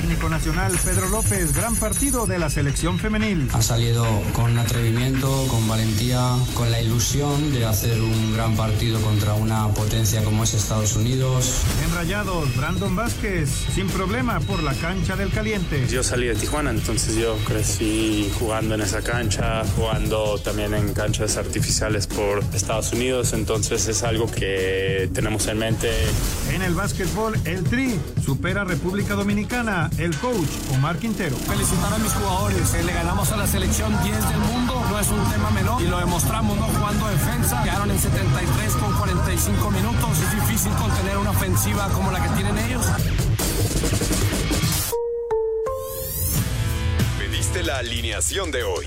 técnico nacional Pedro López, gran partido de la selección femenil. Ha salido con atrevimiento, con valentía, con la ilusión de hacer un gran partido contra una potencia como es Estados Unidos. En Rayados, Brandon Vázquez, sin problema por la cancha del caliente. Yo salí de Tijuana, entonces yo crecí jugando en esa cancha, jugando también en canchas artificiales por Estados Unidos, entonces es algo que tenemos en mente. En el básquetbol, el Tri supera República Dominicana, el coach Omar Quintero. Felicitar a mis jugadores, le ganamos a la selección 10 del mundo, no es un tema menor y lo demostramos, ¿no? Jugando defensa, quedaron en 73 con 45 minutos, es difícil contener una ofensiva como la que tienen ellos. Pediste la alineación de hoy.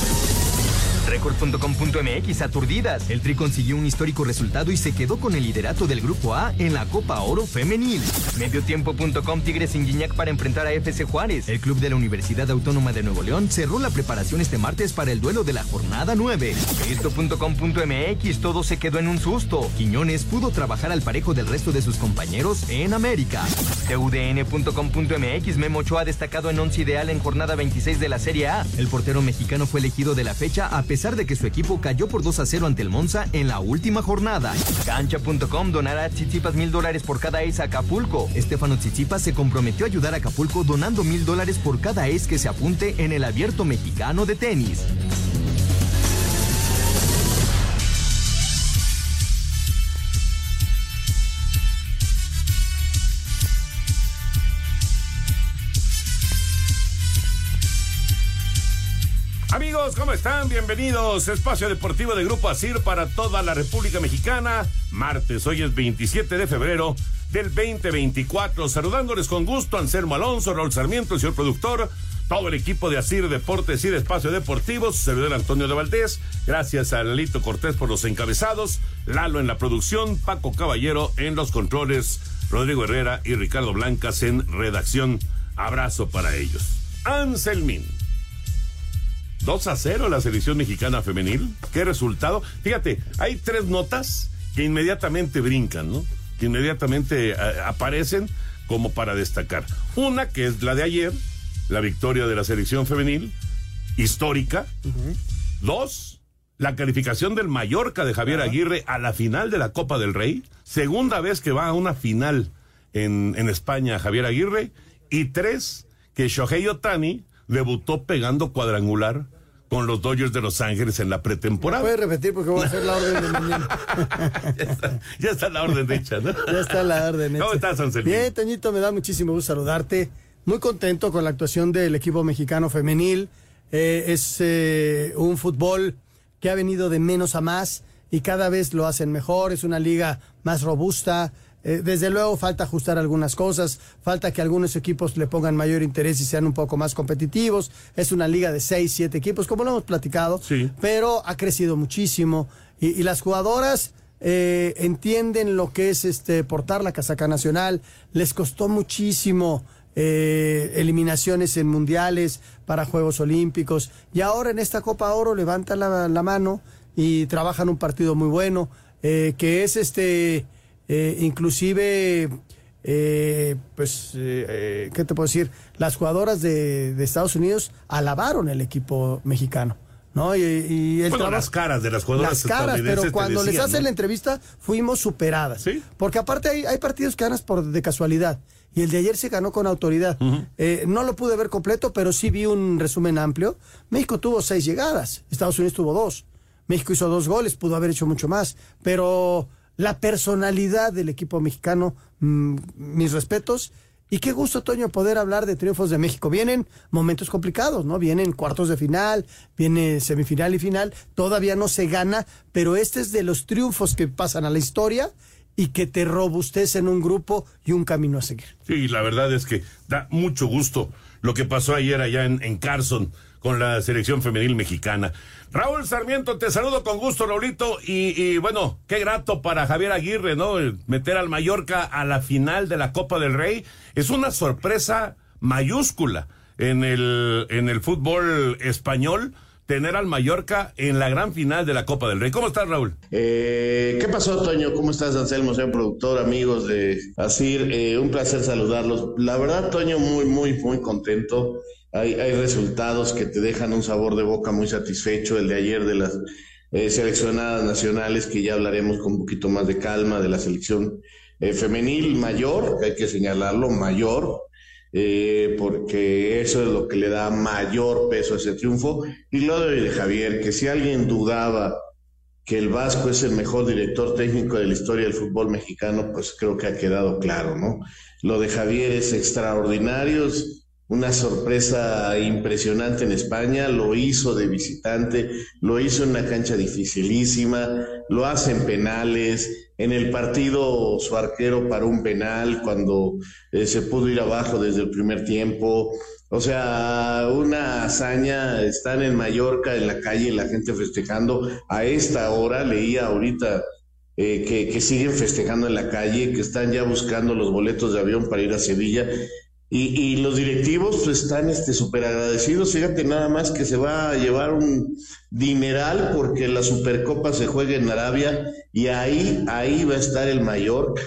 Record.com.mx aturdidas. El Tri consiguió un histórico resultado y se quedó con el liderato del Grupo A en la Copa Oro Femenil. Mediotiempo.com Tigres sin Guiñac para enfrentar a FC Juárez. El club de la Universidad Autónoma de Nuevo León cerró la preparación este martes para el duelo de la jornada 9. Esto.com.mx todo se quedó en un susto. Quiñones pudo trabajar al parejo del resto de sus compañeros en América. TUDN.com.mx Memo Ochoa destacado en once ideal en jornada 26 de la Serie A. El portero mexicano fue elegido de la fecha a pesar de que su equipo cayó por 2 a 0 ante el Monza en la última jornada. Cancha.com donará a Tsitsipas mil dólares por cada ace a Acapulco. Estefano Tsitsipas se comprometió a ayudar a Acapulco donando mil dólares por cada ace que se apunte en el abierto mexicano de tenis. Amigos, ¿cómo están? Bienvenidos. Espacio Deportivo de Grupo Asir para toda la República Mexicana. Martes, hoy es 27 de febrero del 2024. Saludándoles con gusto Anselmo Alonso, Raúl Sarmiento, el señor productor, todo el equipo de Asir Deportes y de Espacio Deportivo, su servidor Antonio de Valdés. Gracias a Lito Cortés por los encabezados, Lalo en la producción, Paco Caballero en los controles, Rodrigo Herrera y Ricardo Blancas en redacción. Abrazo para ellos. Anselmín. 2 a 0 la selección mexicana femenil. ¿Qué resultado? Fíjate, hay tres notas que inmediatamente brincan, ¿no? Que inmediatamente a, aparecen como para destacar. Una que es la de ayer, la victoria de la selección femenil, histórica. Uh -huh. Dos, la calificación del Mallorca de Javier uh -huh. Aguirre a la final de la Copa del Rey. Segunda vez que va a una final en, en España Javier Aguirre. Y tres, que Shohei Otani debutó pegando cuadrangular con los Dodgers de Los Ángeles en la pretemporada. Puede repetir porque voy a hacer la orden de mañana. ya, está, ya, está, la orden hecha, ¿no? Ya está la orden hecha. ¿Cómo estás, Anselmo? Bien, Toñito, me da muchísimo gusto saludarte. Muy contento con la actuación del equipo mexicano femenil. Eh, es eh, un fútbol que ha venido de menos a más y cada vez lo hacen mejor. Es una liga más robusta. Eh, desde luego falta ajustar algunas cosas, falta que algunos equipos le pongan mayor interés y sean un poco más competitivos. Es una liga de seis, siete equipos, como lo hemos platicado, sí. pero ha crecido muchísimo y, y las jugadoras eh, entienden lo que es este portar la casaca nacional. Les costó muchísimo eh, eliminaciones en mundiales para Juegos Olímpicos y ahora en esta Copa Oro levantan la, la mano y trabajan un partido muy bueno eh, que es este eh, inclusive, eh, pues, eh, ¿qué te puedo decir? Las jugadoras de, de, Estados Unidos alabaron el equipo mexicano. ¿No? Y, y el bueno, trabajo, las caras de las jugadoras Las caras, pero cuando decían, les hacen ¿no? la entrevista, fuimos superadas. ¿Sí? Porque aparte hay, hay, partidos que ganas por de casualidad. Y el de ayer se ganó con autoridad. Uh -huh. eh, no lo pude ver completo, pero sí vi un resumen amplio. México tuvo seis llegadas, Estados Unidos tuvo dos. México hizo dos goles, pudo haber hecho mucho más. Pero la personalidad del equipo mexicano, mmm, mis respetos, Y qué gusto, Toño, poder hablar de triunfos de México. Vienen momentos complicados, ¿no? Vienen cuartos de final, viene semifinal y final. Todavía no se gana, pero este es de los triunfos que pasan a la historia y que te robustecen un grupo y un camino a seguir. Sí, la verdad es que da mucho gusto lo que pasó ayer allá en Carson con la selección femenil mexicana. Raúl Sarmiento, te saludo con gusto, Raulito, y, y, bueno, qué grato para Javier Aguirre, ¿no? Meter al Mallorca a la final de la Copa del Rey es una sorpresa mayúscula en el, en el fútbol español tener al Mallorca en la gran final de la Copa del Rey. ¿Cómo estás, Raúl? Eh, ¿Qué pasó, Toño? ¿Cómo estás, Anselmo, señor productor, amigos de Asir? Eh, un placer saludarlos. La verdad, Toño, muy, muy, muy contento. Hay, hay resultados que te dejan un sabor de boca muy satisfecho. El de ayer de las eh, seleccionadas nacionales, que ya hablaremos con un poquito más de calma, de la selección eh, femenil mayor, hay que señalarlo, mayor, eh, porque eso es lo que le da mayor peso a ese triunfo. Y lo de Javier, que si alguien dudaba que el Vasco es el mejor director técnico de la historia del fútbol mexicano, pues creo que ha quedado claro, ¿no? Lo de Javier es extraordinario, una sorpresa impresionante en España, lo hizo de visitante, lo hizo en una cancha dificilísima, lo hace en penales, en el partido su arquero paró un penal cuando eh, se pudo ir abajo desde el primer tiempo, o sea, una hazaña, están en Mallorca, en la calle, la gente festejando, a esta hora leía ahorita eh, que, que, siguen festejando en la calle, que están ya buscando los boletos de avión para ir a Sevilla. Y, y los directivos están este súper agradecidos. Fíjate nada más que se va a llevar un dineral porque la Supercopa se juega en Arabia y ahí, ahí va a estar el Mallorca.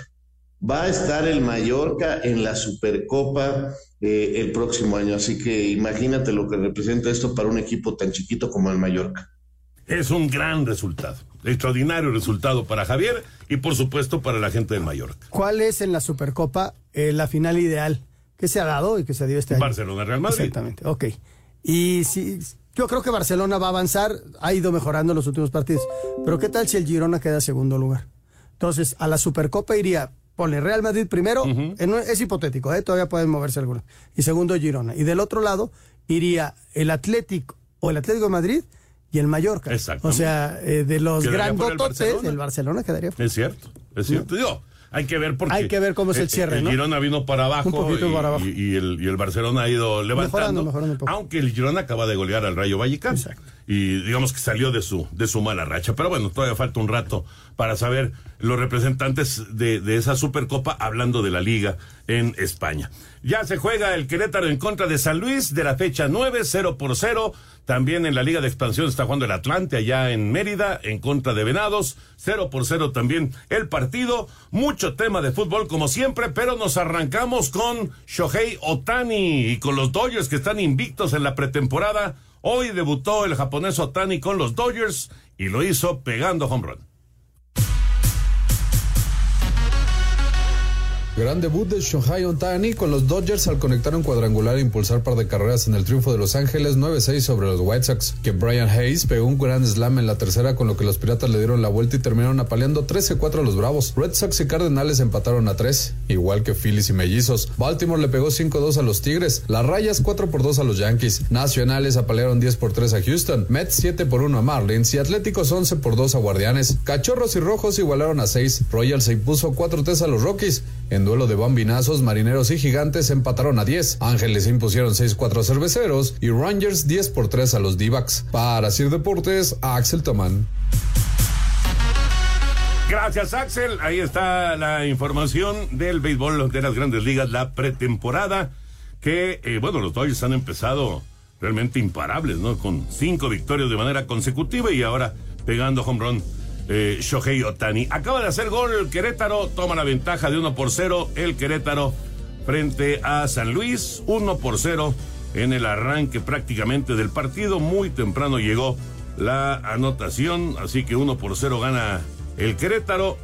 Va a estar el Mallorca en la Supercopa eh, el próximo año. Así que imagínate lo que representa esto para un equipo tan chiquito como el Mallorca. Es un gran resultado, extraordinario resultado para Javier y por supuesto para la gente del Mallorca. ¿Cuál es en la Supercopa eh, la final ideal que se ha dado y que se dio este año? Barcelona Real Madrid. Exactamente, ok. Y si yo creo que Barcelona va a avanzar, ha ido mejorando en los últimos partidos. Pero ¿qué tal si el Girona queda segundo lugar? Entonces, a la Supercopa iría, ponle Real Madrid primero, uh -huh. en, es hipotético, ¿eh? todavía pueden moverse algunos. Y segundo, Girona. Y del otro lado iría el Atlético o el Atlético de Madrid y el Mallorca. Exacto. O sea, eh, de los grandototes, el Barcelona. el Barcelona quedaría. Es cierto, es cierto. Digo, hay que ver porque hay que ver cómo es el cierre, el, ¿no? Girona vino para abajo, Un poquito y, para abajo. Y, y, el, y el Barcelona ha ido levantando, mejorando, mejorando un poco. aunque el Girona acaba de golear al Rayo Vallecano Exacto. Y digamos que salió de su de su mala racha, pero bueno, todavía falta un rato para saber los representantes de, de esa Supercopa hablando de la liga en España. Ya se juega el Querétaro en contra de San Luis de la fecha 9, 0 por 0. También en la Liga de Expansión está jugando el Atlante allá en Mérida en contra de Venados. 0 por 0 también el partido. Mucho tema de fútbol como siempre, pero nos arrancamos con Shohei Otani y con los Dodgers que están invictos en la pretemporada. Hoy debutó el japonés Otani con los Dodgers y lo hizo pegando home run. Gran debut de Shohei Ohtani con los Dodgers al conectar un cuadrangular e impulsar par de carreras en el triunfo de Los Ángeles 9-6 sobre los White Sox. Que Brian Hayes pegó un gran slam en la tercera con lo que los Piratas le dieron la vuelta y terminaron apaleando 13-4 a los Bravos. Red Sox y Cardenales empataron a 3, igual que Phillies y Mellizos. Baltimore le pegó 5-2 a los Tigres. Las Rayas 4-2 a los Yankees. Nacionales apalearon 10-3 a Houston. Mets 7-1 a Marlins y Atléticos 11-2 a Guardianes. Cachorros y Rojos igualaron a 6. Royals se impuso 4-3 a los Rockies. En duelo de bambinazos, marineros y gigantes empataron a 10. Ángeles impusieron 6-4 a cerveceros y Rangers 10 por 3 a los D-backs. Para Sir Deportes, Axel Tomán. Gracias, Axel. Ahí está la información del béisbol de las grandes ligas, la pretemporada. Que, eh, bueno, los Dodgers han empezado realmente imparables, ¿no? Con cinco victorias de manera consecutiva y ahora pegando home run eh, Shohei Otani. Acaba de hacer gol Querétaro, toma la ventaja de 1 por 0 el Querétaro frente a San Luis, 1 por 0 en el arranque prácticamente del partido. Muy temprano llegó la anotación, así que 1 por 0 gana el Querétaro.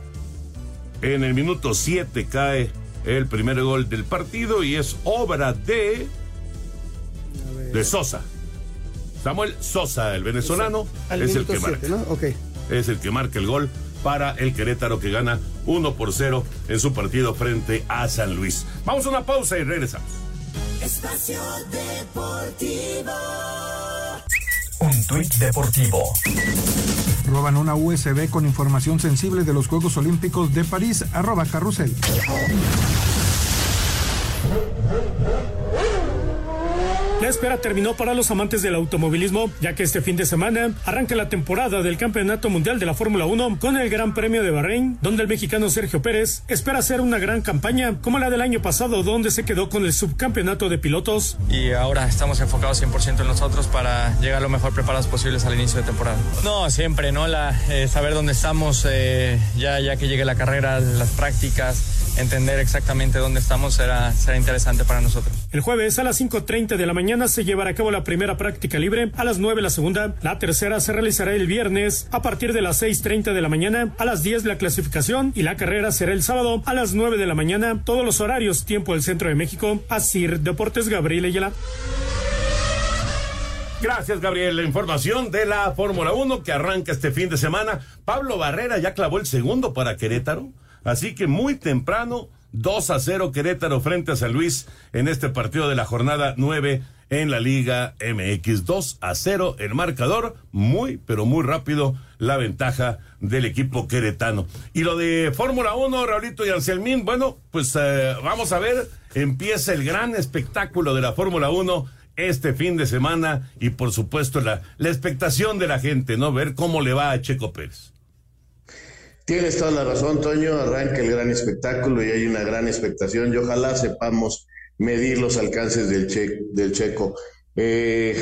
En el minuto 7 cae el primer gol del partido y es obra de de Sosa. Samuel Sosa, el venezolano, Al es el que siete, marca. Es el que marca el gol para el Querétaro que gana 1 por 0 en su partido frente a San Luis. Vamos a una pausa y regresamos. Espacio Deportivo. Un tuit deportivo. Roban una USB con información sensible de los Juegos Olímpicos de París. Arroba carrusel. Espera terminó para los amantes del automovilismo, ya que este fin de semana arranca la temporada del Campeonato Mundial de la Fórmula 1 con el Gran Premio de Bahrein, donde el mexicano Sergio Pérez espera hacer una gran campaña como la del año pasado, donde se quedó con el subcampeonato de pilotos. Y ahora estamos enfocados 100% en nosotros para llegar lo mejor preparados posibles al inicio de temporada. No, siempre, ¿no? La, eh, saber dónde estamos, eh, ya, ya que llegue la carrera, las prácticas entender exactamente dónde estamos será, será interesante para nosotros. El jueves a las 5.30 de la mañana se llevará a cabo la primera práctica libre, a las 9 la segunda, la tercera se realizará el viernes a partir de las 6.30 de la mañana, a las 10 la clasificación y la carrera será el sábado a las 9 de la mañana, todos los horarios, tiempo del centro de México, Asir Deportes Gabriel Ayala. Gracias, Gabriel. La información de la Fórmula 1 que arranca este fin de semana. Pablo Barrera ya clavó el segundo para Querétaro. Así que muy temprano, 2 a 0 Querétaro frente a San Luis en este partido de la jornada 9 en la Liga MX. 2 a 0 el marcador, muy, pero muy rápido la ventaja del equipo queretano. Y lo de Fórmula 1, Raulito y Anselmín, bueno, pues eh, vamos a ver, empieza el gran espectáculo de la Fórmula 1 este fin de semana y por supuesto la, la expectación de la gente, ¿no? Ver cómo le va a Checo Pérez. Tienes toda la razón, Toño. Arranca el gran espectáculo y hay una gran expectación y ojalá sepamos medir los alcances del, del checo. Eh,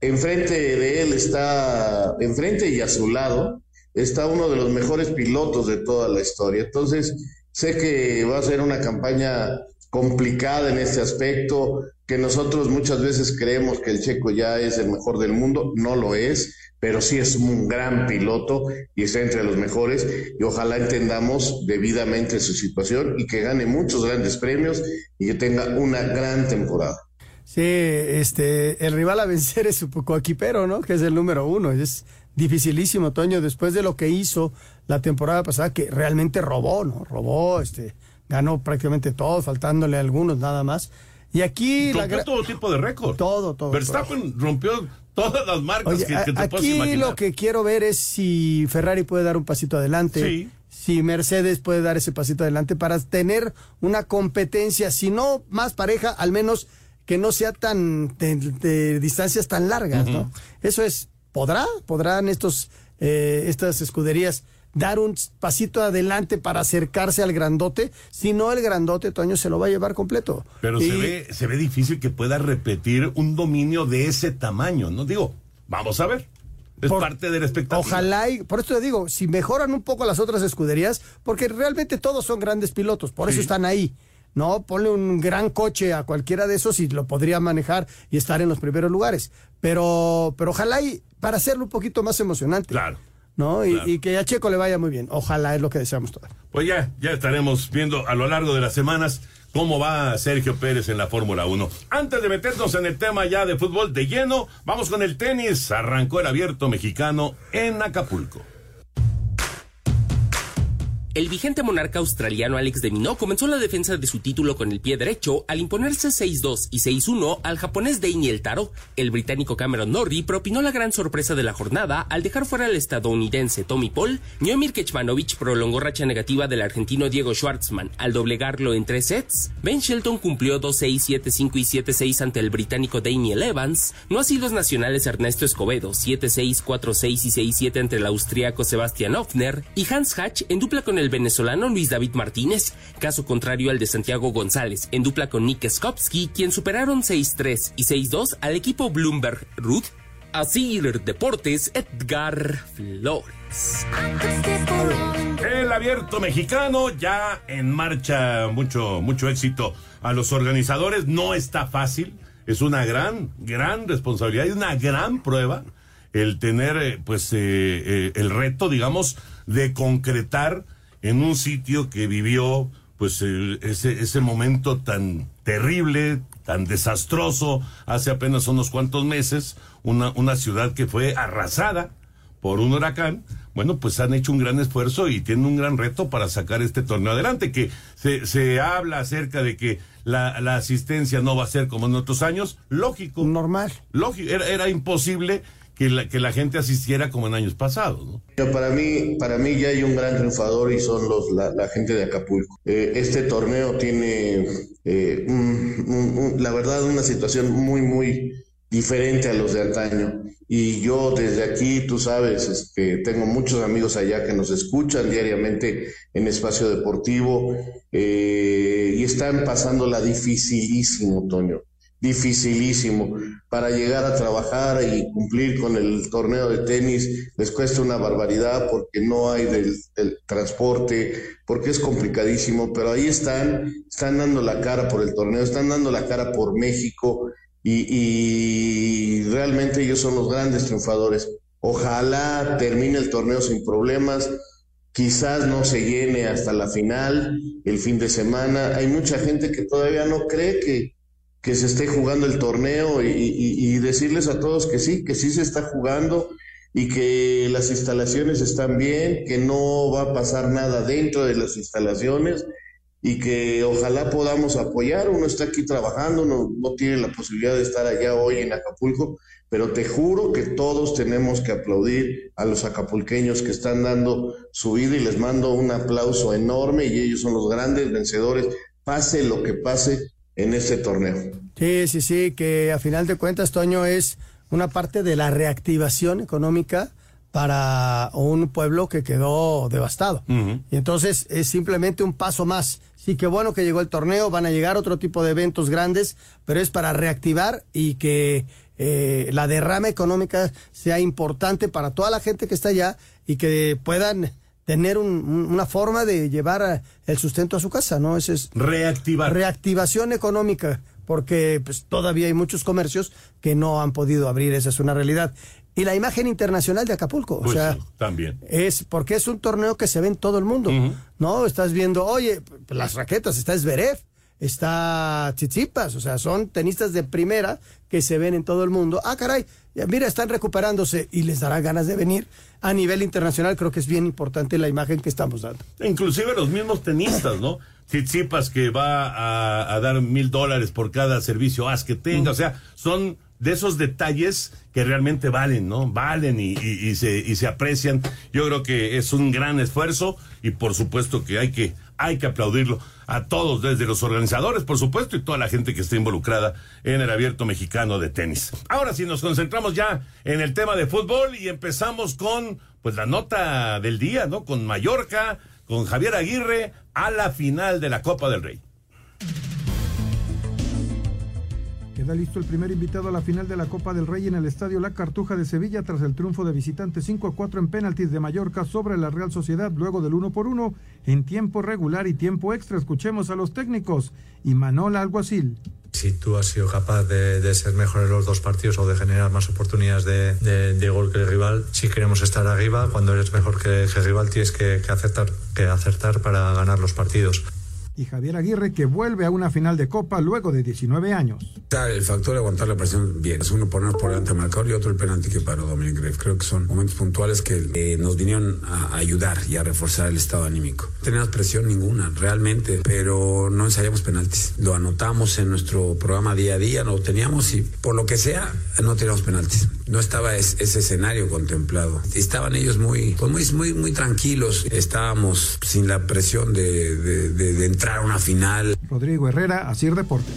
enfrente de él está, enfrente y a su lado, está uno de los mejores pilotos de toda la historia. Entonces, sé que va a ser una campaña complicada en este aspecto, que nosotros muchas veces creemos que el checo ya es el mejor del mundo, no lo es pero sí es un gran piloto y está entre los mejores y ojalá entendamos debidamente su situación y que gane muchos grandes premios y que tenga una gran temporada. Sí, este, el rival a vencer es su coequipero, ¿no? Que es el número uno. Es dificilísimo, Toño, después de lo que hizo la temporada pasada, que realmente robó, ¿no? Robó, este, ganó prácticamente todo, faltándole algunos nada más. Y aquí... Rompió todo tipo de récord. Todo, todo. Verstappen rompió todas las marcas que, te aquí lo que quiero ver es si Ferrari puede dar un pasito adelante. Si Mercedes puede dar ese pasito adelante para tener una competencia, si no más pareja, al menos que no sea tan de, distancias tan largas, ¿no? Eso es, ¿podrá? ¿Podrán estos, eh, estas escuderías dar un pasito adelante para acercarse al grandote, si no el grandote, Toño, se lo va a llevar completo. Pero se, ve, se ve difícil que pueda repetir un dominio de ese tamaño, ¿no? Digo, vamos a ver. Es parte del espectáculo. Ojalá, y por eso te digo, si mejoran un poco las otras escuderías, porque realmente todos son grandes pilotos, por eso están ahí. No, ponle un gran coche a cualquiera de esos y lo podría manejar y estar en los primeros lugares. Pero, pero ojalá y para hacerlo un poquito más emocionante. Claro. ¿No? Y, que a Checo le vaya muy bien. Ojalá es lo que deseamos todos. Pues ya, ya estaremos viendo a lo largo de las semanas cómo va Sergio Pérez en la Fórmula 1. Antes de meternos en el tema ya de fútbol de lleno, vamos con el tenis. Arrancó el abierto mexicano en Acapulco. El vigente monarca australiano Alex de Minaur comenzó la defensa de su título con el pie derecho al imponerse 6-2 y 6-1 al japonés Daniel Taro. El británico Cameron Norrie propinó la gran sorpresa de la jornada al dejar fuera al estadounidense Tommy Paul. Niomir Kecmanovic prolongó racha negativa del argentino Diego Schwartzman al doblegarlo en tres sets. Ben Shelton cumplió 2-6, 7-5 y 7-6 ante el británico Daniel Evans. No así los nacionales Ernesto Escobedo, 7-6, 4-6 y 6-7 entre el austriaco Sebastian Hoffner y Hans Hatch en dupla con el el venezolano Luis David Martínez, caso contrario al de Santiago González, en dupla con Nick Skopsky, quien superaron 6-3 y 6-2 al equipo Bloomberg Ruth. Asir Deportes, Edgar Flores. El abierto mexicano ya en marcha, mucho, mucho éxito a los organizadores. No está fácil, es una gran, gran responsabilidad y una gran prueba el tener, eh, pues, eh, eh, el reto, digamos, de concretar en un sitio que vivió pues ese, ese momento tan terrible, tan desastroso hace apenas unos cuantos meses, una, una ciudad que fue arrasada por un huracán, bueno, pues han hecho un gran esfuerzo y tienen un gran reto para sacar este torneo adelante, que se, se habla acerca de que la, la asistencia no va a ser como en otros años, lógico. Normal. Lógico, era, era imposible que la, que la gente asistiera como en años pasados, para mí, para mí ya hay un gran triunfador y son los la, gente de Acapulco. Eh, este torneo tiene, eh, la verdad, una situación muy, muy diferente a los de antaño. Y yo desde aquí, tú sabes, este, tengo muchos amigos allá que nos escuchan diariamente en Espacio Deportivo eh, y están pasándola dificilísimo, Toño dificilísimo. Para llegar a trabajar y cumplir con el torneo de tenis les cuesta una barbaridad porque no hay del, transporte, porque es complicadísimo, pero ahí están, están dando la cara por el torneo, están dando la cara por México y, y realmente ellos son los grandes triunfadores. Ojalá termine el torneo sin problemas. Quizás no se llene hasta la final, el fin de semana. Hay mucha gente que todavía no cree que, que se esté jugando el torneo y, y- decirles a todos que sí, que sí se está jugando y que las instalaciones están bien, que no va a pasar nada dentro de las instalaciones y que ojalá podamos apoyar. Uno está aquí trabajando, no tiene la posibilidad de estar allá hoy en Acapulco, pero te juro que todos tenemos que aplaudir a los acapulqueños que están dando su vida y les mando un aplauso enorme y ellos son los grandes vencedores, pase lo que pase en este torneo. Sí, sí, sí, que a final de cuentas, Toño, es una parte de la reactivación económica para un pueblo que quedó devastado. Y entonces es simplemente un paso más. Sí, qué bueno que llegó el torneo, van a llegar otro tipo de eventos grandes, pero es para reactivar y que eh, la derrama económica sea importante para toda la gente que está allá y que puedan tener un- un- una forma de llevar el sustento a su casa, ¿no? Ese es reactivar. Reactivación económica, porque pues todavía hay muchos comercios que no han podido abrir, esa es una realidad. Y la imagen internacional de Acapulco, o Pues sea, sí, también. es porque es un torneo que se ve en todo el mundo, ¿no? Estás viendo, oye, las raquetas, está Zverev, está Tsitsipas, o sea, son tenistas de primera que se ven en todo el mundo. Ah, caray, mira, están recuperándose y les dará ganas de venir. A nivel internacional creo que es bien importante la imagen que estamos dando. Inclusive los mismos tenistas, ¿no? Tsitsipas que va a, dar mil dólares por cada servicio as que tenga, o sea, son de esos detalles que realmente valen, ¿no? Valen y se, y se aprecian. Yo creo que es un gran esfuerzo y por supuesto que hay que, hay que aplaudirlo a todos, desde los organizadores, por supuesto, y toda la gente que está involucrada en el abierto mexicano de tenis. Ahora sí, nos concentramos ya en el tema de fútbol y empezamos con, pues, la nota del día, ¿no? Con Mallorca, con Javier Aguirre a la final de la Copa del Rey. Queda listo el primer invitado a la final de la Copa del Rey en el Estadio La Cartuja de Sevilla tras el triunfo de visitante 5 a 4 en penaltis de Mallorca sobre la Real Sociedad luego del 1 por 1 en tiempo regular y tiempo extra. Escuchemos a los técnicos y Manola Alguacil. Si tú has sido capaz de, ser mejor en los dos partidos o de generar más oportunidades de, de- de gol que el rival, si queremos estar arriba, cuando eres mejor que, que el rival tienes que, que acertar, que acertar para ganar los partidos. Y Javier Aguirre que vuelve a una final de Copa luego de 19 años. El factor de aguantar la presión bien. Es uno ponernos por delante del marcador y otro el penalti que paró Dominic. Creo que son momentos puntuales que eh, nos vinieron a ayudar y a reforzar el estado anímico. No teníamos presión ninguna, realmente, pero no ensayamos penaltis. Lo anotamos en nuestro programa día a día, lo teníamos y por lo que sea, no teníamos penaltis. No estaba es- ese escenario contemplado. Estaban ellos muy, pues muy, muy, muy tranquilos. Estábamos sin la presión de, de- de- de entrar a una final. Rodrigo Herrera, Asir Deportes.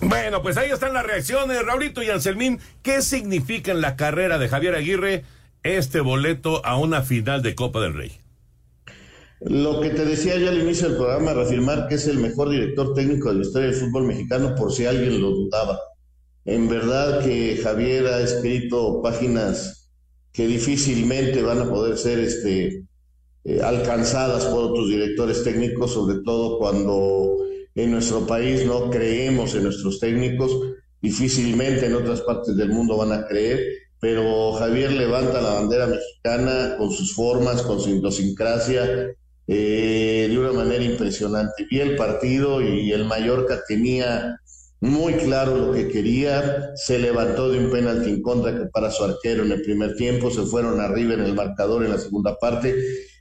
Bueno, pues ahí están las reacciones, Raulito y Anselmín. ¿Qué significa en la carrera de Javier Aguirre este boleto a una final de Copa del Rey? Lo que te decía yo al inicio del programa, reafirmar que es el mejor director técnico de la historia del fútbol mexicano, por si alguien lo dudaba. En verdad que Javier ha escrito páginas que difícilmente van a poder ser este, eh, alcanzadas por otros directores técnicos, sobre todo cuando en nuestro país no creemos en nuestros técnicos, difícilmente en otras partes del mundo van a creer, pero Javier levanta la bandera mexicana con sus formas, con su idiosincrasia, eh, de una manera impresionante. Vi el partido y el Mallorca tenía muy claro lo que quería, se levantó de un penalti en contra que para su arquero en el primer tiempo, se fueron arriba en el marcador en la segunda parte,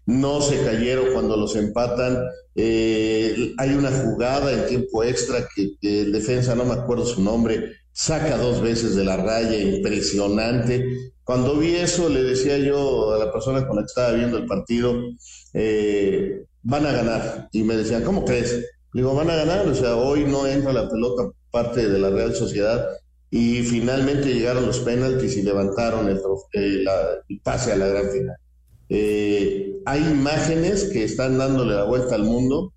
no se cayeron cuando los empatan. Eh, hay una jugada en tiempo extra que, el defensa, no me acuerdo su nombre, saca dos veces de la raya, impresionante. Cuando vi eso, le decía yo a la persona con la que estaba viendo el partido, eh, van a ganar. Y me decían, ¿cómo crees? Digo, van a ganar, o sea, hoy no entra la pelota parte de la Real Sociedad y finalmente llegaron los penaltis y levantaron el, eh, pase a la gran final. Eh, hay imágenes que están dándole la vuelta al mundo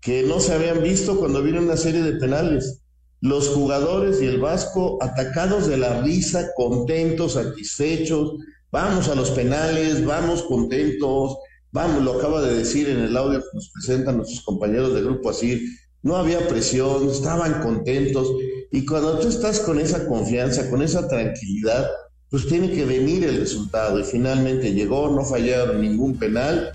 que no se habían visto cuando vino una serie de penales. Los jugadores y el Vasco atacados de la risa, contentos, satisfechos, vamos a los penales, vamos contentos, Vamos, lo acaba de decir en el audio que nos presentan nuestros compañeros del grupo así, no había presión, estaban contentos. Y cuando tú estás con esa confianza, con esa tranquilidad, pues tiene que venir el resultado. Y finalmente llegó, no fallaron ningún penal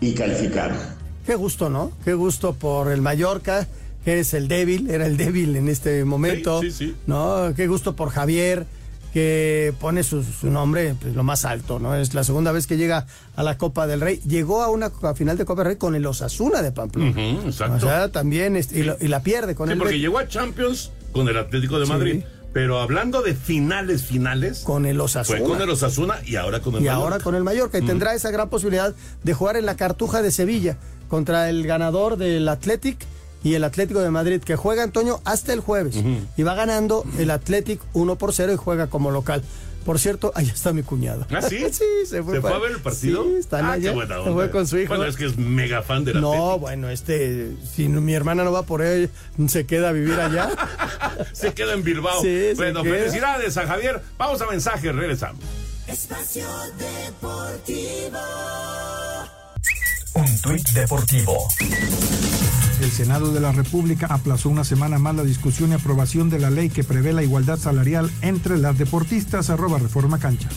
y calificaron. Qué gusto, ¿no? Qué gusto por el Mallorca, que es el débil, era el débil en este momento. Sí, sí, sí. ¿No? Qué gusto por Javier que pone su, nombre pues, lo más alto, ¿no? Es la segunda vez que llega a la Copa del Rey. Llegó a una final de Copa del Rey con el Osasuna de Pamplona. exacto. O sea, también, este, y, la pierde con sí, el... porque llegó a Champions con el Atlético de Madrid. Pero hablando de finales, finales. Con el Osasuna. Fue con el Osasuna y ahora con el Y ahora con el Mallorca. Y tendrá esa gran posibilidad de jugar en la Cartuja de Sevilla contra el ganador del Athletic y el Atlético de Madrid, que juega Antonio hasta el jueves. Y va ganando el Atlético 1 por 0 y juega como local. Por cierto, ahí está mi cuñado. ¿Ah, sí? sí, se fue. ¿Se fue a ver el partido? Sí, está ah, allá. Qué buena onda. Se fue con su hijo. Bueno, es que es mega fan de la No, bueno, este, si mi hermana no va por él, se queda a vivir allá. se queda en Bilbao. Sí, bueno, felicidades a Javier. Vamos a mensaje, regresamos. Espacio Deportivo. Un tuit deportivo. El Senado de la República aplazó una semana más la discusión y aprobación de la ley que prevé la igualdad salarial entre las deportistas. Arroba Reforma Cancha.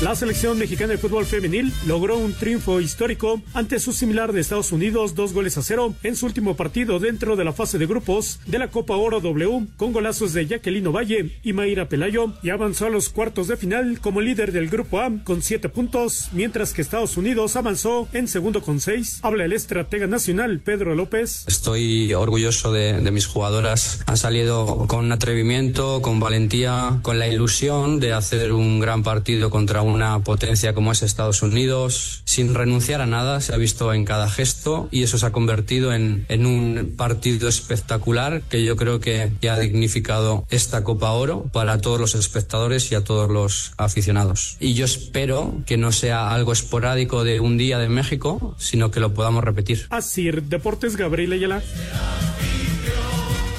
La selección mexicana de fútbol femenil logró un triunfo histórico ante su similar de Estados Unidos, dos goles a cero, en su último partido dentro de la fase de grupos de la Copa Oro W, con golazos de Jacqueline Valle y Mayra Pelayo, y avanzó a los cuartos de final como líder del Grupo A con siete puntos, mientras que Estados Unidos avanzó en segundo con seis. Habla el estratega nacional Pedro López. Estoy orgulloso de, mis jugadoras. Han salido con atrevimiento, con valentía, con la ilusión de hacer un gran partido contra un una potencia como es Estados Unidos, sin renunciar a nada, se ha visto en cada gesto y eso se ha convertido en, en un partido espectacular que yo creo que, ha dignificado esta Copa Oro para todos los espectadores y a todos los aficionados. Y yo espero que no sea algo esporádico de un día de México, sino que lo podamos repetir. Así, Deportes Gabriel Ayala.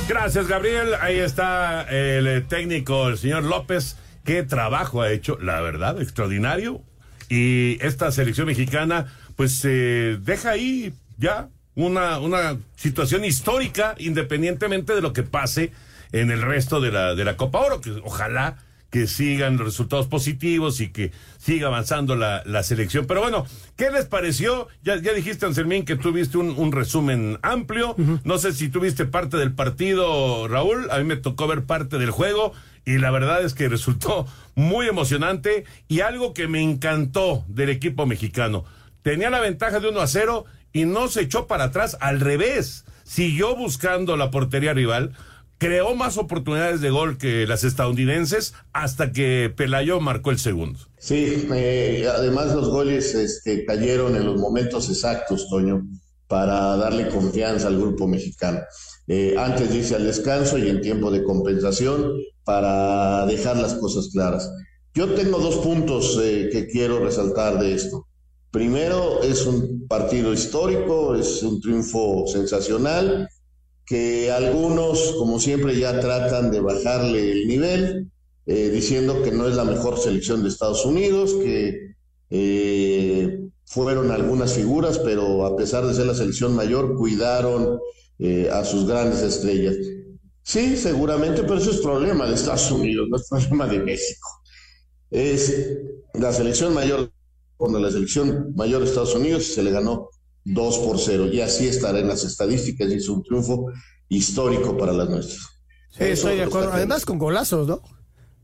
Gracias, Gabriel. Ahí está el técnico, el señor López qué trabajo ha hecho, la verdad, extraordinario. Y esta selección mexicana, pues se deja ahí ya una, una situación histórica, independientemente de lo que pase en el resto de la, de la Copa Oro, que ojalá que sigan los resultados positivos y que siga avanzando la, la selección. Pero bueno, ¿qué les pareció? Ya, ya dijiste, Anselmín, que tuviste un, un resumen amplio. No sé si tuviste parte del partido, Raúl. A mí me tocó ver parte del juego y la verdad es que resultó muy emocionante y algo que me encantó del equipo mexicano. Tenía la ventaja de 1 a 0 y no se echó para atrás, al revés, siguió buscando la portería rival, creó más oportunidades de gol que las estadounidenses hasta que Pelayo marcó el segundo. Sí, eh, además los goles este, cayeron en los momentos exactos, Toño, para darle confianza al grupo mexicano. Eh, antes dice al descanso y en tiempo de compensación para dejar las cosas claras. Yo tengo dos puntos eh, que quiero resaltar de esto. Primero, es un partido histórico, es un triunfo sensacional, que algunos, como siempre, ya tratan de bajarle el nivel, eh, diciendo que no es la mejor selección de Estados Unidos, que fueron algunas figuras, pero a pesar de ser la selección mayor, cuidaron eh, a sus grandes estrellas. Sí, seguramente, pero eso es problema de Estados Unidos, no es problema de México. Es la selección mayor contra la selección mayor de Estados Unidos se le ganó 2 por 0. Y así estará en las estadísticas y es un triunfo histórico para las nuestras. Sí, estoy de acuerdo. Además con golazos, ¿no?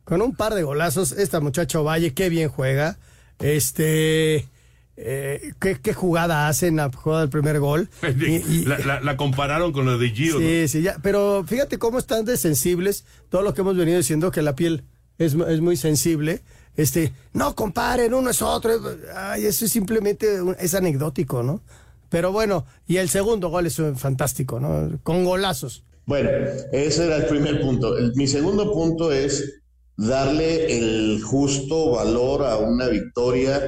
Con un par de golazos, esta muchacha Valle, qué bien juega. Este, eh, ¿qué, ¿qué, jugada hacen la jugada del primer gol. Y, y, la, la, la, compararon con la de Gio. Sí, ¿no? sí, ya, pero fíjate cómo están de sensibles, todo lo que hemos venido diciendo, que la piel es, es muy sensible. Este, no comparen, uno es otro. Ay, eso es simplemente, es anecdótico, ¿no? Pero bueno, y el segundo gol es fantástico, ¿no? Con golazos. Bueno, ese era el primer punto. El, mi segundo punto es darle el justo valor a una victoria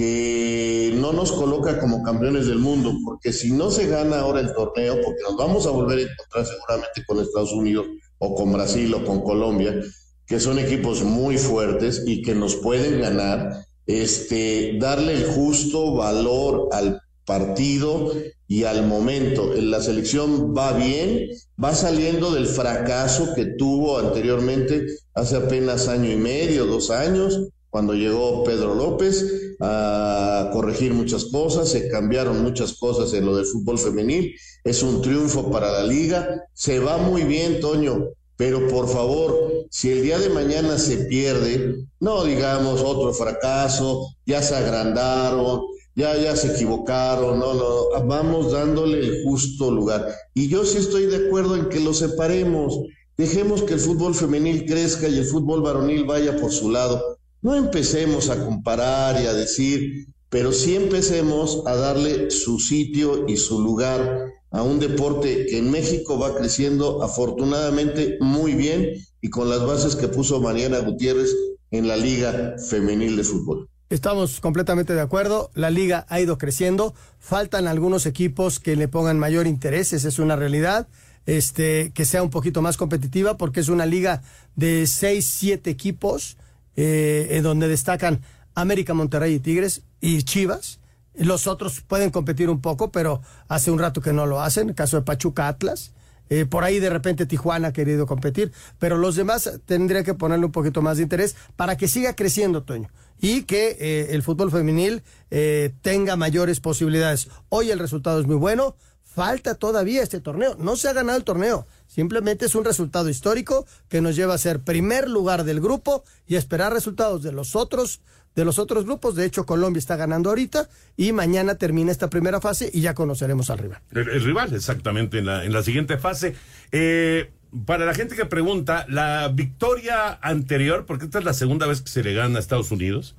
que no nos coloca como campeones del mundo, porque si no se gana ahora el torneo, porque nos vamos a volver a encontrar seguramente con Estados Unidos o con Brasil o con Colombia, que son equipos muy fuertes y que nos pueden ganar, este, darle el justo valor al partido y al momento. La selección va bien, va saliendo del fracaso que tuvo anteriormente hace apenas año y medio, dos años, cuando llegó Pedro López a corregir muchas cosas, se cambiaron muchas cosas en lo del fútbol femenil, es un triunfo para la liga, se va muy bien, Toño, pero por favor, si el día de mañana se pierde, no digamos otro fracaso, ya se agrandaron, ya, ya se equivocaron, no, no, vamos dándole el justo lugar. Y yo sí estoy de acuerdo en que lo separemos, dejemos que el fútbol femenil crezca y el fútbol varonil vaya por su lado. No empecemos a comparar y a decir, pero sí empecemos a darle su sitio y su lugar a un deporte que en México va creciendo afortunadamente muy bien y con las bases que puso Mariana Gutiérrez en la Liga Femenil de Fútbol. Estamos completamente de acuerdo. La liga ha ido creciendo. Faltan algunos equipos que le pongan mayor interés. Esa es una realidad. Este, que sea un poquito más competitiva porque es una liga de seis, siete equipos eh, en donde destacan América, Monterrey y Tigres y Chivas. Los otros pueden competir un poco, pero hace un rato que no lo hacen. El caso de Pachuca Atlas. Eh, por ahí de repente Tijuana ha querido competir, pero los demás tendría que ponerle un poquito más de interés para que siga creciendo, Toño, y que eh, el fútbol femenil eh, tenga mayores posibilidades. Hoy el resultado es muy bueno, falta todavía este torneo, no se ha ganado el torneo, simplemente es un resultado histórico que nos lleva a ser primer lugar del grupo y esperar resultados de los otros de los otros grupos. De hecho, Colombia está ganando ahorita y mañana termina esta primera fase y ya conoceremos al rival. El, el rival, exactamente, en la, en la siguiente fase. Eh, para la gente que pregunta, la victoria anterior, porque esta es la segunda vez que se le gana a Estados Unidos,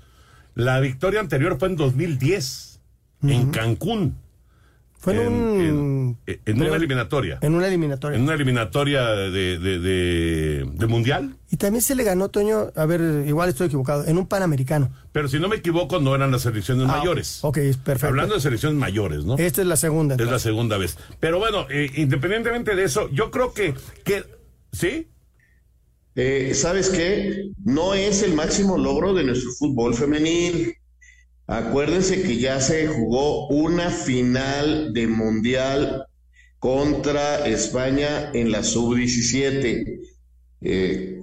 la victoria anterior fue en 2010, uh -huh. en Cancún. Fue en, un... en, en una eliminatoria. En una eliminatoria. En una eliminatoria de, de, de, de, Mundial. Y también se le ganó, Toño, a ver, igual estoy equivocado, en un Panamericano. Pero si no me equivoco, no eran las selecciones ah, mayores. Ok, perfecto. Hablando de selecciones mayores, ¿no? Esta es la segunda. Entonces. Es la segunda vez. Pero bueno, eh, independientemente de eso, yo creo que... que ¿Sí? Eh, ¿Sabes qué? No es el máximo logro de nuestro fútbol femenil. Acuérdense que ya se jugó una final de mundial contra España en la sub-17. Eh,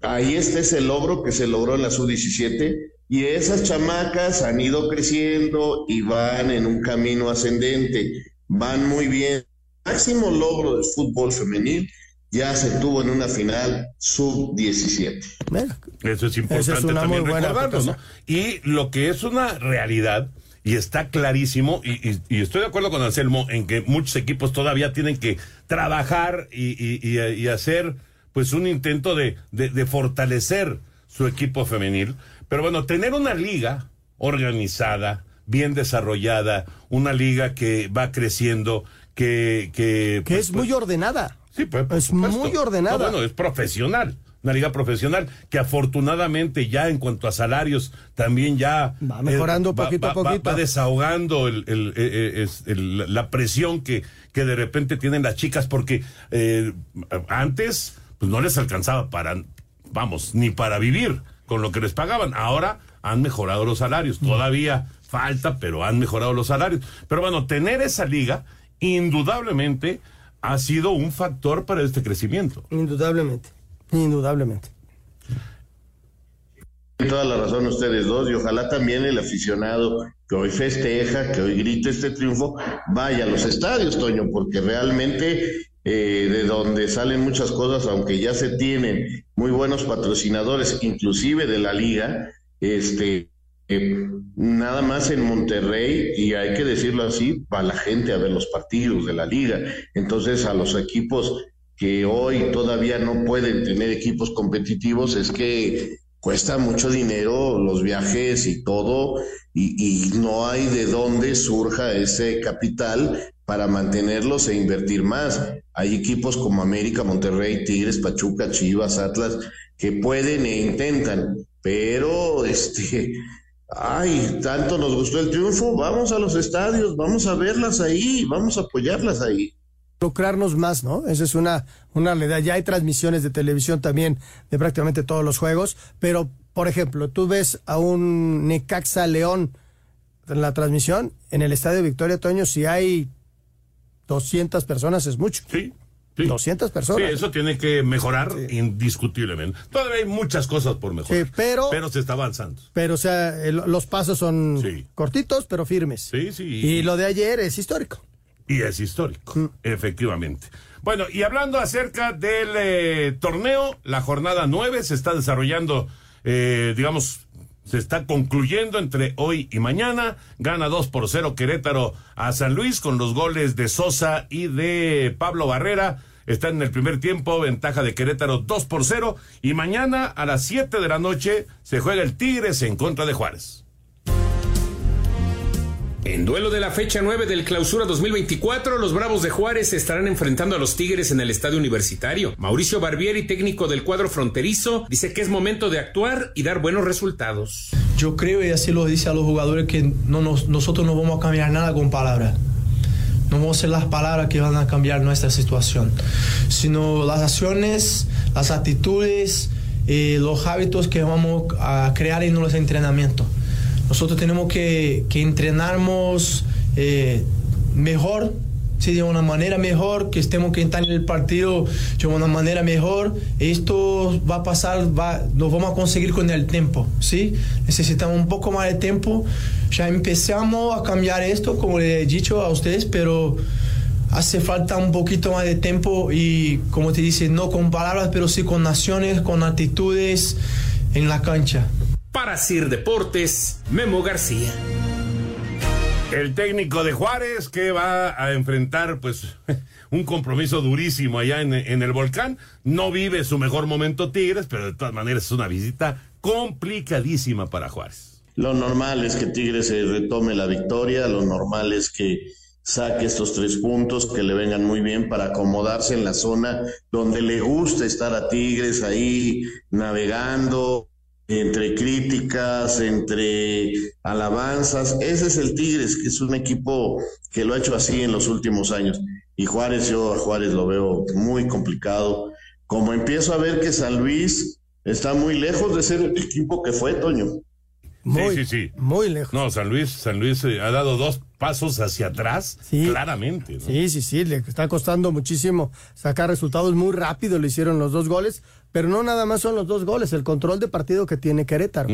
ahí está ese logro que se logró en la sub-17 y esas chamacas han ido creciendo y van en un camino ascendente, van muy bien. Máximo logro del fútbol femenil ya se tuvo en una final sub-17. Eso es importante es también recordarlo, ¿no? Y lo que es una realidad, y está clarísimo, y, y, y, estoy de acuerdo con Anselmo en que muchos equipos todavía tienen que trabajar y, y hacer pues un intento de, de, de fortalecer su equipo femenil. Pero bueno, tener una liga organizada, bien desarrollada, una liga que va creciendo, que... Que, que pues, es muy ordenada. Sí, pues, es muy ordenada. No, bueno, es profesional. Una liga profesional que afortunadamente ya en cuanto a salarios también ya va mejorando eh, poquito va, a poquito. Va, va desahogando el, el, el, la presión que, que de repente tienen las chicas porque eh, antes pues no les alcanzaba para, vamos, ni para vivir con lo que les pagaban. Ahora han mejorado los salarios. Todavía falta, pero han mejorado los salarios. Pero bueno, tener esa liga indudablemente ha sido un factor para este crecimiento. Indudablemente, indudablemente. toda la razón ustedes dos y ojalá también el aficionado que hoy festeja, que hoy grita este triunfo, vaya a los estadios, Toño, porque realmente eh, de donde salen muchas cosas, aunque ya se tienen muy buenos patrocinadores, inclusive de la liga, este, eh, nada más en Monterrey, y hay que decirlo así, va la gente a ver los partidos de la liga. Entonces, a los equipos que hoy todavía no pueden tener equipos competitivos, es que cuesta mucho dinero los viajes y todo, y, no hay de dónde surja ese capital para mantenerlos e invertir más. Hay equipos como América, Monterrey, Tigres, Pachuca, Chivas, Atlas, que pueden e intentan, pero este, ay, tanto nos gustó el triunfo, vamos a los estadios, vamos a verlas ahí, vamos a apoyarlas ahí lucrarnos más, ¿no? Esa es una, una realidad. Ya hay transmisiones de televisión también de prácticamente todos los juegos, pero, por ejemplo, tú ves a un Necaxa León en la transmisión, en el Estadio Victoria Toño, si hay 200 personas es mucho. Sí. Sí. 200 personas. Sí, eso tiene que mejorar indiscutiblemente. Todavía hay muchas cosas por mejorar. Sí, pero, pero se está avanzando. Pero, o sea, los pasos son cortitos, pero firmes. Sí, sí. Y lo de ayer es histórico. Y es histórico, mm. efectivamente. Bueno, y hablando acerca del eh, torneo, la jornada 9 se está desarrollando, eh, digamos, se está concluyendo entre hoy y mañana. Gana 2 por 0 Querétaro a San Luis con los goles de Sosa y de Pablo Barrera. Está en el primer tiempo, ventaja de Querétaro 2 por 0. Y mañana a las 7 de la noche se juega el Tigres en contra de Juárez. En duelo de la fecha 9 del Clausura 2024, los Bravos de Juárez estarán enfrentando a los Tigres en el Estadio Universitario. Mauricio Barbieri, técnico del cuadro fronterizo, dice que es momento de actuar y dar buenos resultados. Yo creo, y así lo dice a los jugadores, que no nosotros no vamos a cambiar nada con palabras. No vamos a ser las palabras que van a cambiar nuestra situación, sino las acciones, las actitudes, eh, los hábitos que vamos a crear en los entrenamientos. Nosotros tenemos que, que entrenarnos eh, mejor, sí, de una manera mejor, que estemos que entrar en el partido de una manera mejor. Esto va a pasar, va, lo vamos a conseguir con el tiempo, ¿sí? Necesitamos un poco más de tiempo. Ya empezamos a cambiar esto, como le he dicho a ustedes, pero hace falta un poquito más de tiempo y, como te dice, no con palabras, pero sí con acciones, con actitudes en la cancha. Para Sir Deportes, Memo García. El técnico de Juárez que va a enfrentar pues un compromiso durísimo allá en, en, el volcán. No vive su mejor momento Tigres, pero de todas maneras es una visita complicadísima para Juárez. Lo normal es que Tigres se retome la victoria, lo normal es que saque estos tres puntos que le vengan muy bien para acomodarse en la zona donde le gusta estar a Tigres ahí navegando, entre críticas, entre alabanzas. Ese es el Tigres, que es un equipo que lo ha hecho así en los últimos años. Y Juárez, yo a Juárez lo veo muy complicado. Como empiezo a ver que San Luis está muy lejos de ser el equipo que fue, Toño. Muy, sí, sí, sí. Muy lejos. No, San Luis, San Luis eh, ha dado dos pasos hacia atrás, claramente. Sí, sí, sí, le está costando muchísimo sacar resultados muy rápido, le hicieron los dos goles, pero no nada más son los dos goles, el control de partido que tiene Querétaro,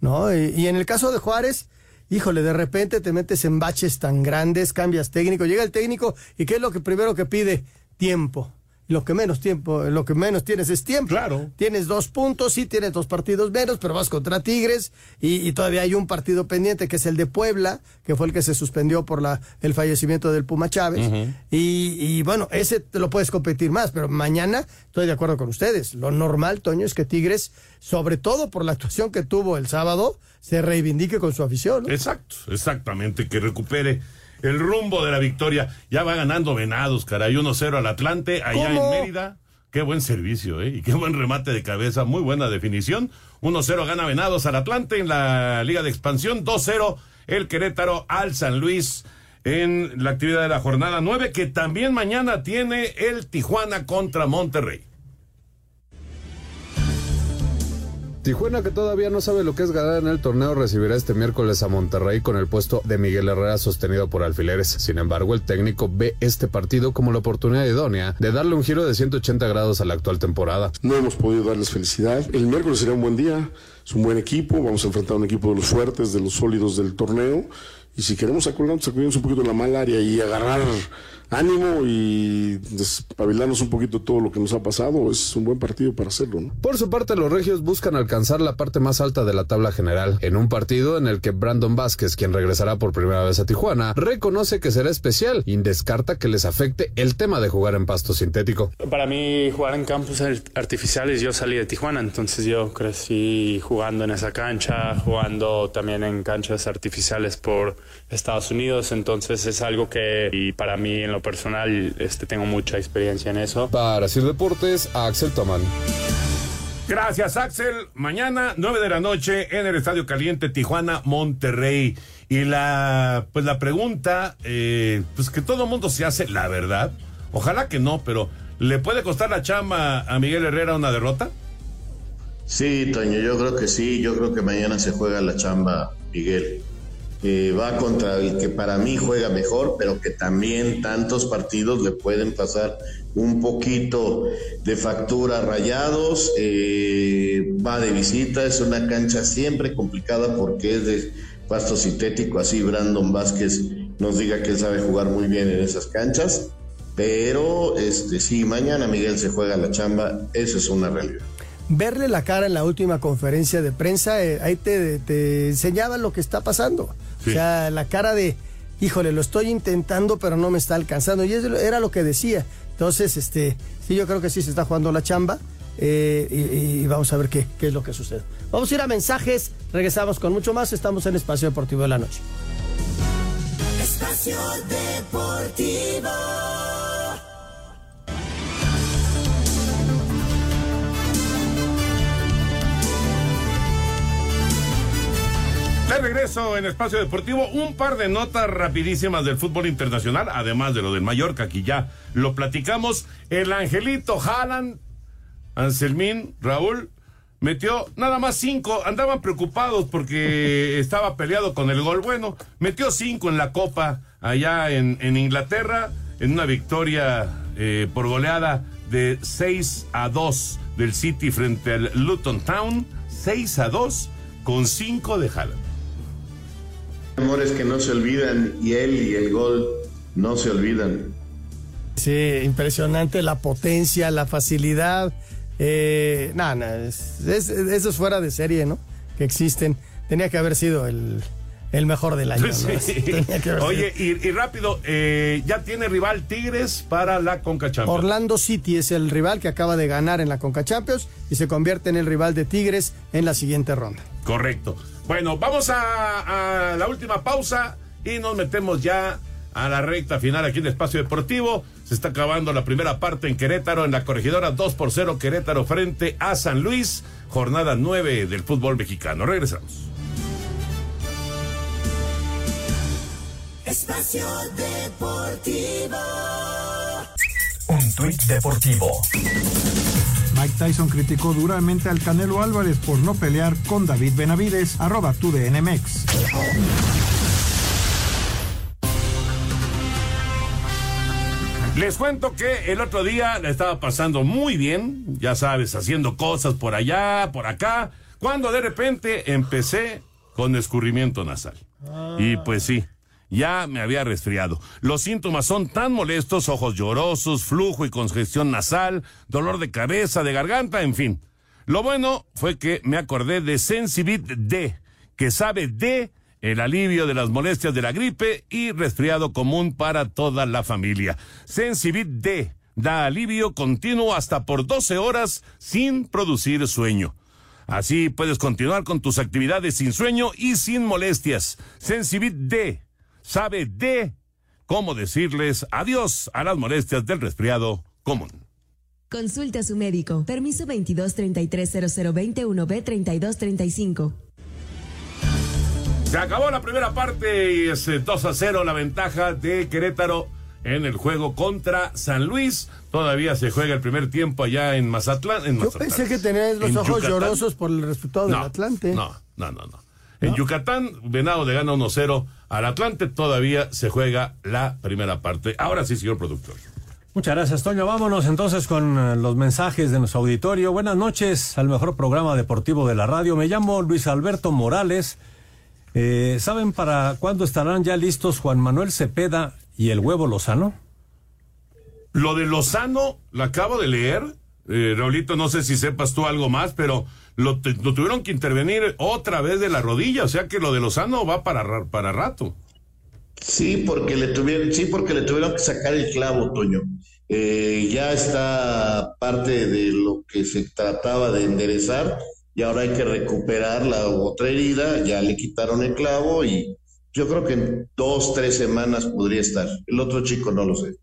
¿no? Y, en el caso de Juárez, híjole, de repente te metes en baches tan grandes, cambias técnico, llega el técnico y ¿qué es lo que primero que pide? Tiempo lo que menos tiempo, lo que menos tienes es tiempo. Claro. Tienes dos puntos, sí, tienes dos partidos menos, pero vas contra Tigres y, todavía hay un partido pendiente que es el de Puebla, que fue el que se suspendió por la, el fallecimiento del Puma Chávez. y, bueno, ese te lo puedes competir más, pero mañana estoy de acuerdo con ustedes. Lo normal, Toño, es que Tigres, sobre todo por la actuación que tuvo el sábado, se reivindique con su afición. Exacto, exactamente, que recupere el rumbo de la victoria. Ya va ganando Venados, caray, 1-0 al Atlante, allá en Mérida. Qué buen servicio, ¿eh? Y qué buen remate de cabeza, muy buena definición. 1-0 gana Venados al Atlante en la Liga de Expansión, 2-0 el Querétaro al San Luis en la actividad de la jornada 9, que también mañana tiene el Tijuana contra Monterrey. Tijuana, que todavía no sabe lo que es ganar en el torneo, recibirá este miércoles a Monterrey con el puesto de Miguel Herrera sostenido por alfileres. Sin embargo, el técnico ve este partido como la oportunidad idónea de darle un giro de 180 grados a la actual temporada. No hemos podido darles felicidad. El miércoles será un buen día, es un buen equipo, vamos a enfrentar a un equipo de los fuertes, de los sólidos del torneo. Y si queremos acordarnos, sacudirnos un poquito en la mala área y agarrar ánimo y despabilarnos un poquito todo lo que nos ha pasado. Es un buen partido para hacerlo. ¿no? Por su parte, los regios buscan alcanzar la parte más alta de la tabla general, en un partido en el que Brandon Vázquez, quien regresará por primera vez a Tijuana, reconoce que será especial y descarta que les afecte el tema de jugar en pasto sintético. Para mí, jugar en campos artificiales, yo salí de Tijuana, entonces yo crecí jugando en esa cancha, jugando también en canchas artificiales por Estados Unidos, entonces es algo que y para mí en lo personal este, tengo mucha experiencia en eso. Para Sir Deportes, Axel Tomán. Gracias, Axel. Mañana, 9 de la noche, en el Estadio Caliente, Tijuana, Monterrey. Y la, pues la pregunta, eh, pues que todo el mundo se hace, la verdad. Ojalá que no, pero ¿le puede costar la chamba a Miguel Herrera una derrota? Sí, Toño, yo creo que sí. Yo creo que mañana se juega la chamba, Miguel va contra el que para mí juega mejor, pero que también tantos partidos le pueden pasar un poquito de factura rayados, eh, va de visita, es una cancha siempre complicada porque es de pasto sintético, así Brandon Vázquez nos diga que él sabe jugar muy bien en esas canchas, pero este sí, mañana Miguel se juega la chamba, eso es una realidad verle la cara en la última conferencia de prensa, eh, ahí te, te enseñaba lo que está pasando. O sea, la cara de, híjole, lo estoy intentando, pero no me está alcanzando. Y eso era lo que decía. Entonces, este, sí, yo creo que sí se está jugando la chamba. Eh, y, vamos a ver qué, qué es lo que sucede. Vamos a ir a mensajes, regresamos con mucho más. Estamos en Espacio Deportivo de la Noche. Espacio Deportivo. Regreso en Espacio Deportivo, un par de notas rapidísimas del fútbol internacional, además de lo del Mallorca, aquí ya lo platicamos. El Angelito Haaland, Anselmín, Raúl, metió nada más cinco. Andaban preocupados porque estaba peleado con el gol. Bueno, metió cinco en la Copa allá en, Inglaterra, en una victoria eh, por goleada de 6 a 2 del City frente al Luton Town. 6 a 2 con cinco de Haaland amores que no se olvidan y él y el gol no se olvidan. Sí, impresionante la potencia, la facilidad. Eh, nada, eso es fuera de serie, ¿no? Que existen. Tenía que haber sido el, mejor del año. Oye, y, rápido, eh, ya tiene rival Tigres para la Conca Champions. Orlando City es el rival que acaba de ganar en la Conca Champions y se convierte en el rival de Tigres en la siguiente ronda. Correcto. Bueno, vamos a, la última pausa y nos metemos ya a la recta final aquí en Espacio Deportivo. Se está acabando la primera parte en Querétaro, en la corregidora 2 por 0 Querétaro frente a San Luis, jornada 9 del fútbol mexicano. Regresamos. Espacio Deportivo. Un tuit deportivo. Mike Tyson criticó duramente al Canelo Álvarez por no pelear con David Benavides, arroba tu DNMX. Les cuento que el otro día le estaba pasando muy bien, ya sabes, haciendo cosas por allá, por acá, cuando de repente empecé con escurrimiento nasal. Y pues sí, ya me había resfriado. Los síntomas son tan molestos, ojos llorosos, flujo y congestión nasal, dolor de cabeza, de garganta, en fin. Lo bueno fue que me acordé de Sensibit D, que sabe de el alivio de las molestias de la gripe y resfriado común para toda la familia. Sensibit D da alivio continuo hasta por 12 horas sin producir sueño. Así puedes continuar con tus actividades sin sueño y sin molestias. Sensibit D sabe de cómo decirles adiós a las molestias del resfriado común. Consulta a su médico. Permiso 22 33 b 3235. Se acabó la primera parte y es 2 eh, a 0 la ventaja de Querétaro en el juego contra San Luis. Todavía se juega el primer tiempo allá en Mazatlán. En Yo Mazatlán. pensé que tenías los En ojos Yucatán. llorosos por el resultado del Atlante. No, no, no, no. En Yucatán, Venado le gana 1-0 al Atlante. Todavía se juega la primera parte. Ahora sí, señor productor. Muchas gracias, Toño. Vámonos entonces con eh, los mensajes de nuestro auditorio. Buenas noches al mejor programa deportivo de la radio. Me llamo Luis Alberto Morales. Eh, ¿Saben para cuándo estarán ya listos Juan Manuel Cepeda y el huevo Lozano? Lo de Lozano, lo acabo de leer. Eh, Raulito, no sé si sepas tú algo más, pero lo, tuvieron que intervenir otra vez de la rodilla. O sea que lo de Lozano va para, ra- para rato. Sí, porque le tuvieron, sí, porque le tuvieron que sacar el clavo, Toño. Eh, ya está parte de lo que se trataba de enderezar y ahora hay que recuperar la otra herida. Ya le quitaron el clavo y yo creo que en dos, tres semanas podría estar. El otro chico no lo sé.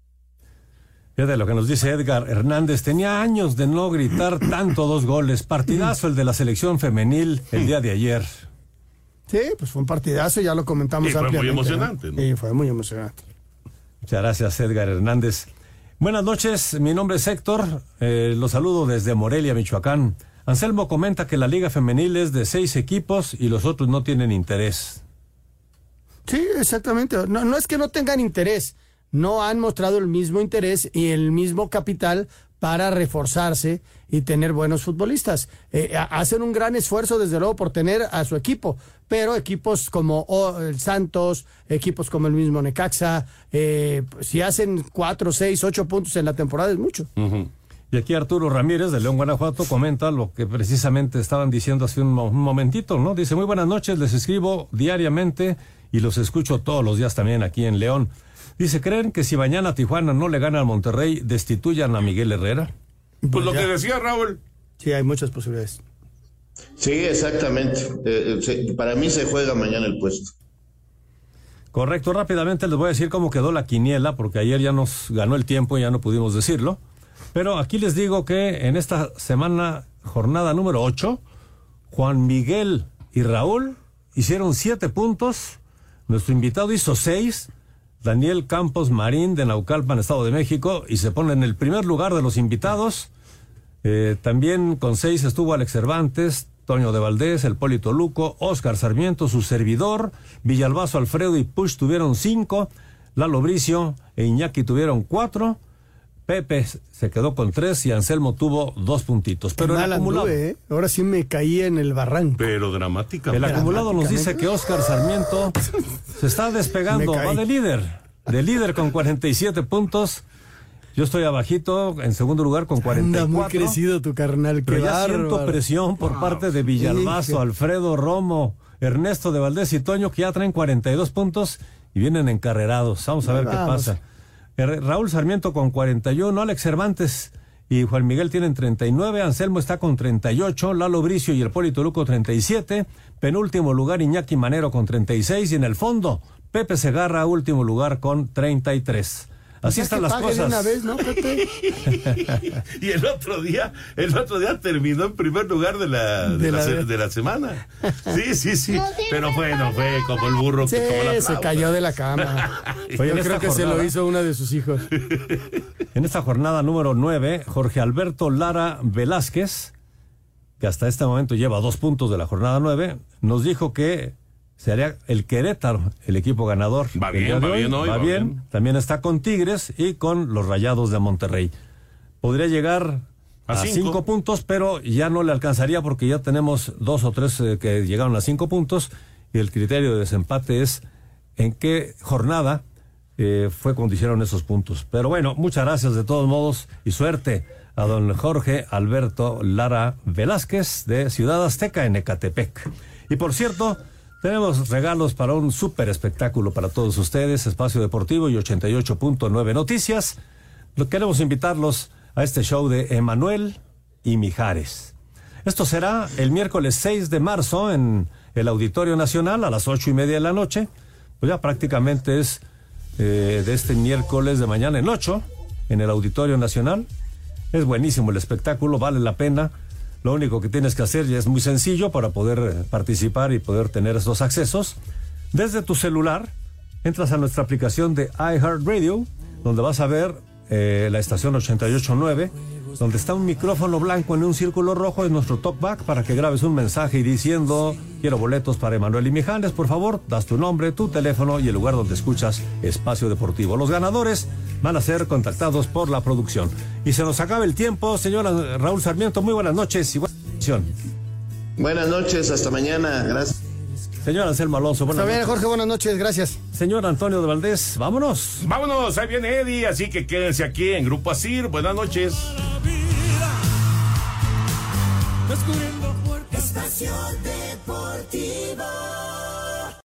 Fíjate lo que nos dice Edgar Hernández. Tenía años de no gritar tanto dos goles. Partidazo el de la selección femenil el día de ayer. Sí, pues fue un partidazo, ya lo comentamos Y fue muy emocionante, ¿no? Sí, fue muy emocionante. Muchas gracias, Edgar Hernández. Buenas noches, mi nombre es Héctor. Eh, los saludo desde Morelia, Michoacán. Anselmo comenta que la Liga Femenil es de seis equipos y los otros no tienen interés. Sí, exactamente. No, no es que no tengan interés, no han mostrado el mismo interés y el mismo capital para reforzarse y tener buenos futbolistas. Eh, ha- hacen un gran esfuerzo, desde luego, por tener a su equipo, pero equipos como oh, el Santos, equipos como el mismo Necaxa, eh, si hacen cuatro, seis, ocho puntos en la temporada es mucho. Y aquí Arturo Ramírez de León, Guanajuato, comenta lo que precisamente estaban diciendo hace un momentito, ¿no? Dice, muy buenas noches, les escribo diariamente y los escucho todos los días también aquí en León. Dice, ¿creen que si mañana Tijuana no le gana al Monterrey, destituyan a Miguel Herrera? Pues lo que decía Raúl. Sí, hay muchas posibilidades. Sí, exactamente. Eh, eh, se- para mí se juega mañana el puesto. Correcto, rápidamente les voy a decir cómo quedó la quiniela, porque ayer ya nos ganó el tiempo y ya no pudimos decirlo. Pero aquí les digo que en esta semana, jornada número 8, Juan Miguel y Raúl hicieron siete puntos, nuestro invitado hizo seis, Daniel Campos Marín de Naucalpan, Estado de México, y se pone en el primer lugar de los invitados. Eh, también con seis estuvo Alex Cervantes, Toño de Valdés, el Polito Luco, Oscar Sarmiento, su servidor, Villalbazo Alfredo y Push tuvieron cinco, Lalo Bricio e Iñaki tuvieron cuatro, Pepe se quedó con tres y Anselmo tuvo dos puntitos. Pero Qué el acumulado, anduve, ¿eh? Ahora sí me caí en el barranco. Pero dramática. el acumulado nos dice que Oscar Sarmiento se está despegando, va de líder, de líder con 47 puntos. Yo estoy abajito, en segundo lugar con 44. Anda muy crecido tu carnal, Pero ya siento bárbaro. presión por parte de Villalbazo. Alfredo Romo, Ernesto de Valdés y Toño, que ya traen 42 puntos y vienen encarrerados. Vamos a ver qué pasa. Raúl Sarmiento con 41, Alex Cervantes y Juan Miguel tienen 39, Anselmo está con 38, Lalo Bricio y el Polito Luco 37, penúltimo lugar Iñaki Manero con 36 y en el fondo Pepe Segarra último lugar con 33. Así están que las cosas. una vez, ¿no, Pepe? y el otro día, el otro día terminó en primer lugar de la, de De la, la- se- de la semana. Sí, sí, sí. Pero bueno, fue como el burro Sí, que como la se cayó de la cama. Oye, Yo creo esta que se lo jornada- hizo una de sus hijos. En esta jornada número 9, Jorge Alberto Lara Velázquez, que hasta este momento lleva dos puntos de la jornada 9, nos dijo que sería el Querétaro el equipo ganador. Va bien, va hoy. bien hoy, va va bien. bien. También está con Tigres y con los Rayados de Monterrey. Podría llegar A a, cinco. cinco. puntos, pero ya no le alcanzaría porque ya tenemos dos o tres eh, que llegaron a cinco puntos y el criterio de desempate es en qué jornada eh, fue cuando hicieron esos puntos. Pero bueno, muchas gracias de todos modos y suerte a don Jorge Alberto Lara Velázquez de Ciudad Azteca en Ecatepec. Y por cierto, tenemos regalos para un súper espectáculo para todos ustedes, Espacio Deportivo y 88.9 Noticias. Queremos invitarlos a este show de Emanuel y Mijares. Esto será el miércoles 6 de marzo en el Auditorio Nacional a las ocho y media de la noche. Pues ya prácticamente es eh, de este miércoles de mañana en 8 en el Auditorio Nacional. Es buenísimo el espectáculo, vale la pena. Lo único que tienes que hacer ya es muy sencillo para poder eh, participar y poder tener estos accesos. Desde tu celular, entras a nuestra aplicación de iHeartRadio donde vas a ver eh, la estación 889, donde está un micrófono blanco en un círculo rojo, es nuestro talkback para que grabes un mensaje y diciendo, quiero boletos para Emanuel y Mijanes, por favor, das tu nombre, tu teléfono y el lugar donde escuchas Espacio Deportivo. Los ganadores van a ser contactados por la producción. Y se nos acaba el tiempo, señora Raúl Sarmiento, muy buenas noches y buena Buenas noches, hasta mañana, gracias. Señor Anselmo Alonso, buenas Está bien, noches. Jorge, buenas noches, gracias. Señor Antonio de Valdés, vámonos. Vámonos, ahí viene Eddie, así que quédense aquí en Grupo Asir. Buenas noches. Espacio Deportivo.